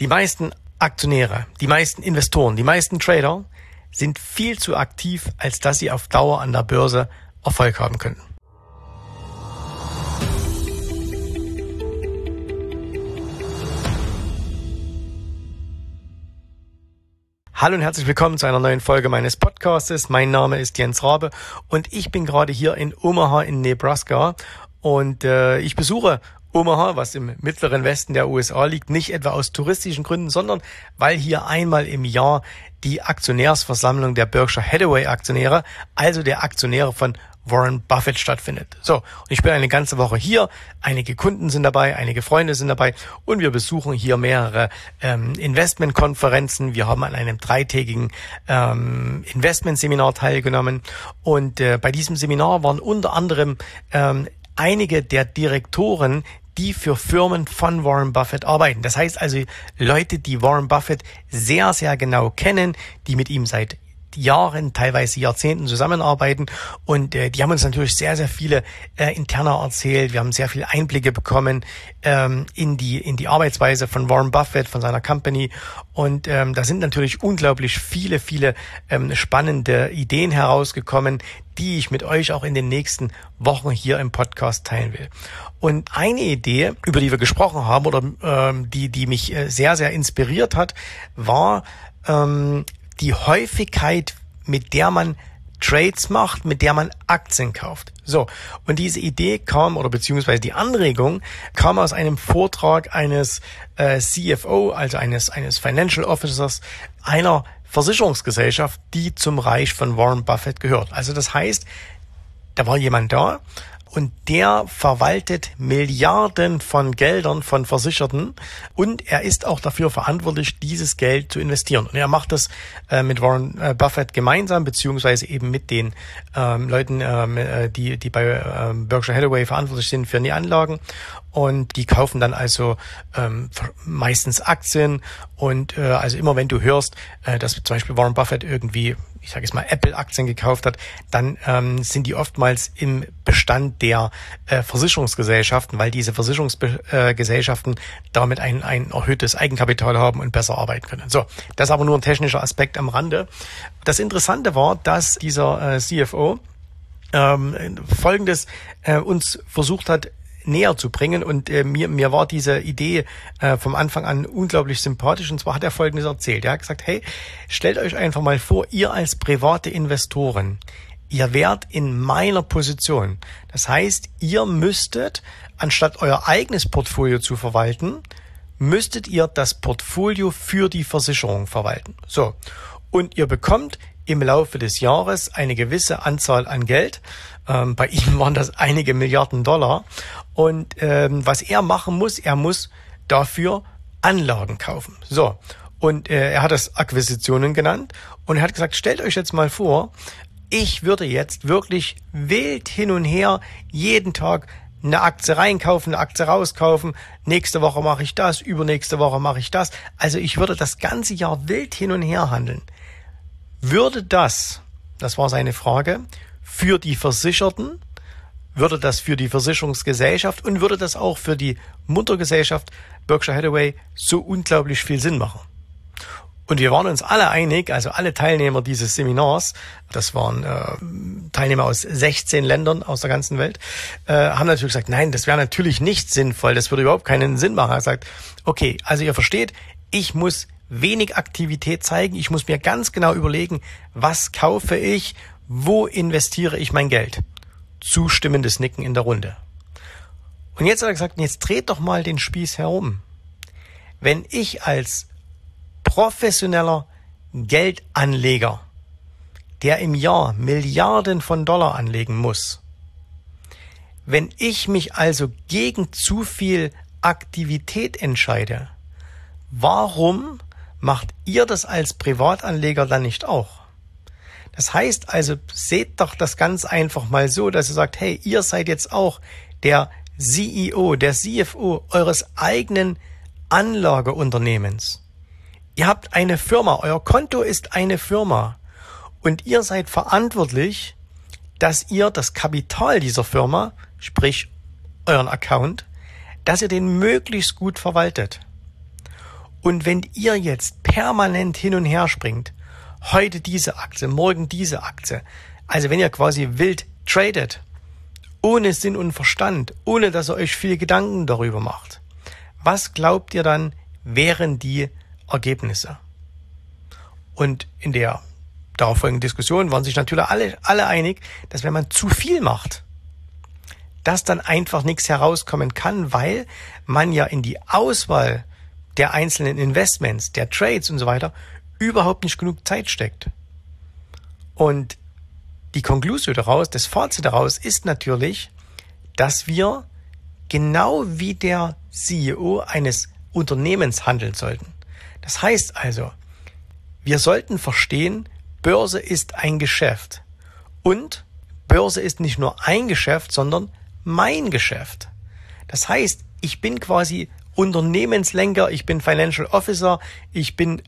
Die meisten Aktionäre, die meisten Investoren, die meisten Trader sind viel zu aktiv, als dass sie auf Dauer an der Börse Erfolg haben können. Hallo und herzlich willkommen zu einer neuen Folge meines Podcastes. Mein Name ist Jens Rabe und ich bin gerade hier in Omaha in Nebraska und äh, ich besuche Omaha, was im mittleren Westen der USA liegt, nicht etwa aus touristischen Gründen, sondern weil hier einmal im Jahr die Aktionärsversammlung der Berkshire Hathaway Aktionäre, also der Aktionäre von Warren Buffett stattfindet. So, und ich bin eine ganze Woche hier, einige Kunden sind dabei, einige Freunde sind dabei und wir besuchen hier mehrere ähm, Investmentkonferenzen. Wir haben an einem dreitägigen ähm, Investmentseminar teilgenommen und äh, bei diesem Seminar waren unter anderem ähm, einige der Direktoren, die für Firmen von Warren Buffett arbeiten. Das heißt also Leute, die Warren Buffett sehr, sehr genau kennen, die mit ihm seit Jahren, teilweise Jahrzehnten zusammenarbeiten. Und äh, die haben uns natürlich sehr, sehr viele äh, interner erzählt. Wir haben sehr viele Einblicke bekommen ähm, in die in die Arbeitsweise von Warren Buffett, von seiner Company. Und ähm, da sind natürlich unglaublich viele, viele ähm, spannende Ideen herausgekommen, die ich mit euch auch in den nächsten Wochen hier im Podcast teilen will. Und eine Idee, über die wir gesprochen haben oder ähm, die, die mich äh, sehr, sehr inspiriert hat, war ähm, die Häufigkeit, mit der man Trades macht, mit der man Aktien kauft. So, und diese Idee kam, oder beziehungsweise die Anregung kam aus einem Vortrag eines äh, CFO, also eines, eines Financial Officers einer Versicherungsgesellschaft, die zum Reich von Warren Buffett gehört. Also das heißt, da war jemand da und der verwaltet Milliarden von Geldern von Versicherten und er ist auch dafür verantwortlich, dieses Geld zu investieren. Und er macht das äh, mit Warren äh, Buffett gemeinsam, beziehungsweise eben mit den ähm, Leuten, ähm, äh, die, die bei äh, Berkshire Hathaway verantwortlich sind für die Anlagen. Und die kaufen dann also ähm, meistens Aktien. Und äh, also immer wenn du hörst, äh, dass zum Beispiel Warren Buffett irgendwie ich sage jetzt mal, Apple-Aktien gekauft hat, dann ähm, sind die oftmals im Bestand der äh, Versicherungsgesellschaften, weil diese Versicherungsgesellschaften äh, damit ein, ein erhöhtes Eigenkapital haben und besser arbeiten können. So, das ist aber nur ein technischer Aspekt am Rande. Das Interessante war, dass dieser äh, CFO ähm, Folgendes äh, uns versucht hat näher zu bringen. Und äh, mir, mir war diese Idee äh, vom Anfang an unglaublich sympathisch. Und zwar hat er Folgendes erzählt. Er hat gesagt, hey, stellt euch einfach mal vor, ihr als private Investoren, ihr wärt in meiner Position. Das heißt, ihr müsstet, anstatt euer eigenes Portfolio zu verwalten, müsstet ihr das Portfolio für die Versicherung verwalten. So. Und ihr bekommt im Laufe des Jahres eine gewisse Anzahl an Geld. Ähm, bei ihm waren das einige Milliarden Dollar. Und ähm, was er machen muss, er muss dafür Anlagen kaufen. So. Und äh, er hat das Akquisitionen genannt und er hat gesagt, stellt euch jetzt mal vor, ich würde jetzt wirklich wild hin und her jeden Tag eine Aktie reinkaufen, eine Aktie rauskaufen, nächste Woche mache ich das, übernächste Woche mache ich das. Also ich würde das ganze Jahr wild hin und her handeln. Würde das, das war seine Frage, für die Versicherten, würde das für die Versicherungsgesellschaft und würde das auch für die Muttergesellschaft Berkshire Hathaway so unglaublich viel Sinn machen? Und wir waren uns alle einig, also alle Teilnehmer dieses Seminars, das waren äh, Teilnehmer aus 16 Ländern aus der ganzen Welt, äh, haben natürlich gesagt, nein, das wäre natürlich nicht sinnvoll, das würde überhaupt keinen Sinn machen. Er sagt, okay, also ihr versteht, ich muss wenig Aktivität zeigen. Ich muss mir ganz genau überlegen, was kaufe ich, wo investiere ich mein Geld. Zustimmendes Nicken in der Runde. Und jetzt hat er gesagt, jetzt dreht doch mal den Spieß herum. Wenn ich als professioneller Geldanleger, der im Jahr Milliarden von Dollar anlegen muss, wenn ich mich also gegen zu viel Aktivität entscheide, warum macht ihr das als Privatanleger dann nicht auch? Das heißt also, seht doch das ganz einfach mal so, dass ihr sagt, hey, ihr seid jetzt auch der CEO, der CFO eures eigenen Anlageunternehmens. Ihr habt eine Firma, euer Konto ist eine Firma und ihr seid verantwortlich, dass ihr das Kapital dieser Firma, sprich euren Account, dass ihr den möglichst gut verwaltet. Und wenn ihr jetzt permanent hin und her springt, heute diese Aktie, morgen diese Aktie, also wenn ihr quasi wild tradet, ohne Sinn und Verstand, ohne dass ihr euch viel Gedanken darüber macht, was glaubt ihr dann, wären die Ergebnisse? Und in der darauffolgenden Diskussion waren sich natürlich alle, alle einig, dass wenn man zu viel macht, dass dann einfach nichts herauskommen kann, weil man ja in die Auswahl der einzelnen Investments, der Trades und so weiter überhaupt nicht genug Zeit steckt. Und die Konklusion daraus, das Fazit daraus ist natürlich, dass wir genau wie der CEO eines Unternehmens handeln sollten. Das heißt also, wir sollten verstehen, Börse ist ein Geschäft. Und Börse ist nicht nur ein Geschäft, sondern mein Geschäft. Das heißt, ich bin quasi Unternehmenslenker, ich bin Financial Officer, ich bin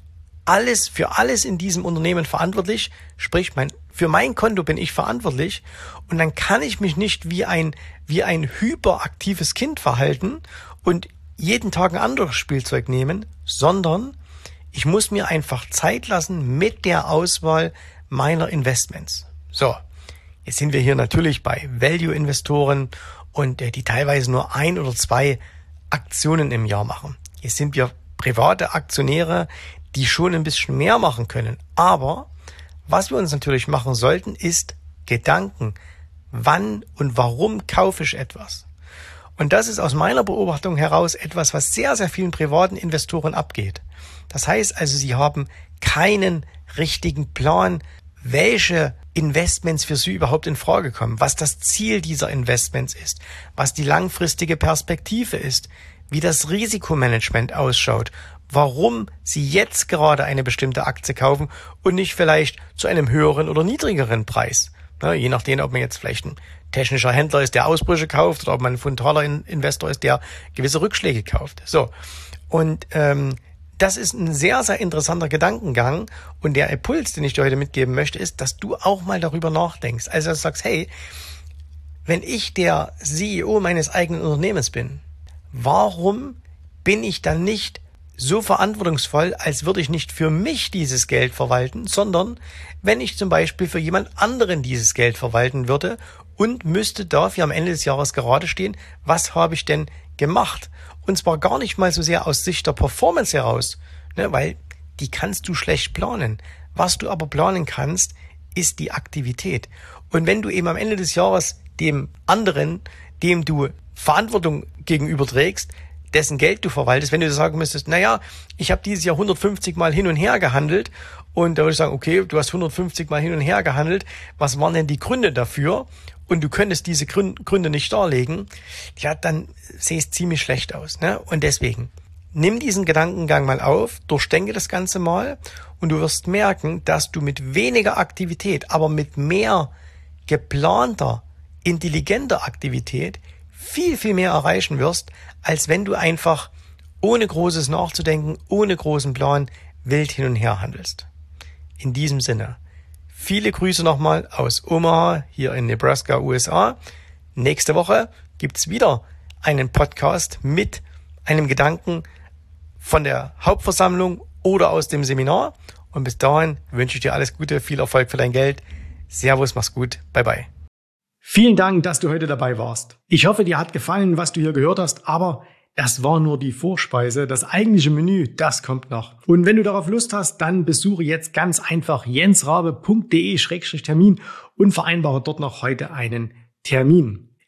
alles für alles in diesem Unternehmen verantwortlich, sprich mein für mein Konto bin ich verantwortlich und dann kann ich mich nicht wie ein wie ein hyperaktives Kind verhalten und jeden Tag ein anderes Spielzeug nehmen, sondern ich muss mir einfach Zeit lassen mit der Auswahl meiner Investments. So, jetzt sind wir hier natürlich bei Value-Investoren und äh, die teilweise nur ein oder zwei Aktionen im Jahr machen. Jetzt sind wir private Aktionäre, die schon ein bisschen mehr machen können. Aber was wir uns natürlich machen sollten, ist Gedanken. Wann und warum kaufe ich etwas? Und das ist aus meiner Beobachtung heraus etwas, was sehr, sehr vielen privaten Investoren abgeht. Das heißt also, sie haben keinen richtigen Plan, welche Investments für sie überhaupt in Frage kommen, was das Ziel dieser Investments ist, was die langfristige Perspektive ist, wie das Risikomanagement ausschaut, warum sie jetzt gerade eine bestimmte Aktie kaufen und nicht vielleicht zu einem höheren oder niedrigeren Preis. Ja, je nachdem, ob man jetzt vielleicht ein technischer Händler ist, der Ausbrüche kauft, oder ob man ein fundamentaler Investor ist, der gewisse Rückschläge kauft. So. Und ähm, das ist ein sehr, sehr interessanter Gedankengang. Und der Impuls, den ich dir heute mitgeben möchte, ist, dass du auch mal darüber nachdenkst. Also dass du sagst, hey, wenn ich der CEO meines eigenen Unternehmens bin, warum bin ich dann nicht so verantwortungsvoll, als würde ich nicht für mich dieses Geld verwalten, sondern wenn ich zum Beispiel für jemand anderen dieses Geld verwalten würde und müsste dafür am Ende des Jahres gerade stehen, was habe ich denn gemacht? Und zwar gar nicht mal so sehr aus Sicht der Performance heraus, ne, weil die kannst du schlecht planen. Was du aber planen kannst, ist die Aktivität. Und wenn du eben am Ende des Jahres dem anderen, dem du Verantwortung gegenüber trägst, dessen Geld du verwaltest, wenn du sagen müsstest, naja, ich habe dieses Jahr 150 Mal hin und her gehandelt und da würde ich sagen, okay, du hast 150 Mal hin und her gehandelt, was waren denn die Gründe dafür? Und du könntest diese Gründe nicht darlegen, ja, dann sähe ziemlich schlecht aus. Ne? Und deswegen, nimm diesen Gedankengang mal auf, durchdenke das Ganze mal und du wirst merken, dass du mit weniger Aktivität, aber mit mehr geplanter, intelligenter Aktivität viel, viel mehr erreichen wirst, als wenn du einfach ohne großes Nachzudenken, ohne großen Plan wild hin und her handelst. In diesem Sinne, viele Grüße nochmal aus Omaha hier in Nebraska, USA. Nächste Woche gibt's wieder einen Podcast mit einem Gedanken von der Hauptversammlung oder aus dem Seminar. Und bis dahin wünsche ich dir alles Gute, viel Erfolg für dein Geld. Servus, mach's gut. Bye bye. Vielen Dank, dass du heute dabei warst. Ich hoffe, dir hat gefallen, was du hier gehört hast, aber das war nur die Vorspeise. Das eigentliche Menü, das kommt noch. Und wenn du darauf Lust hast, dann besuche jetzt ganz einfach jensrabe.de-termin und vereinbare dort noch heute einen Termin.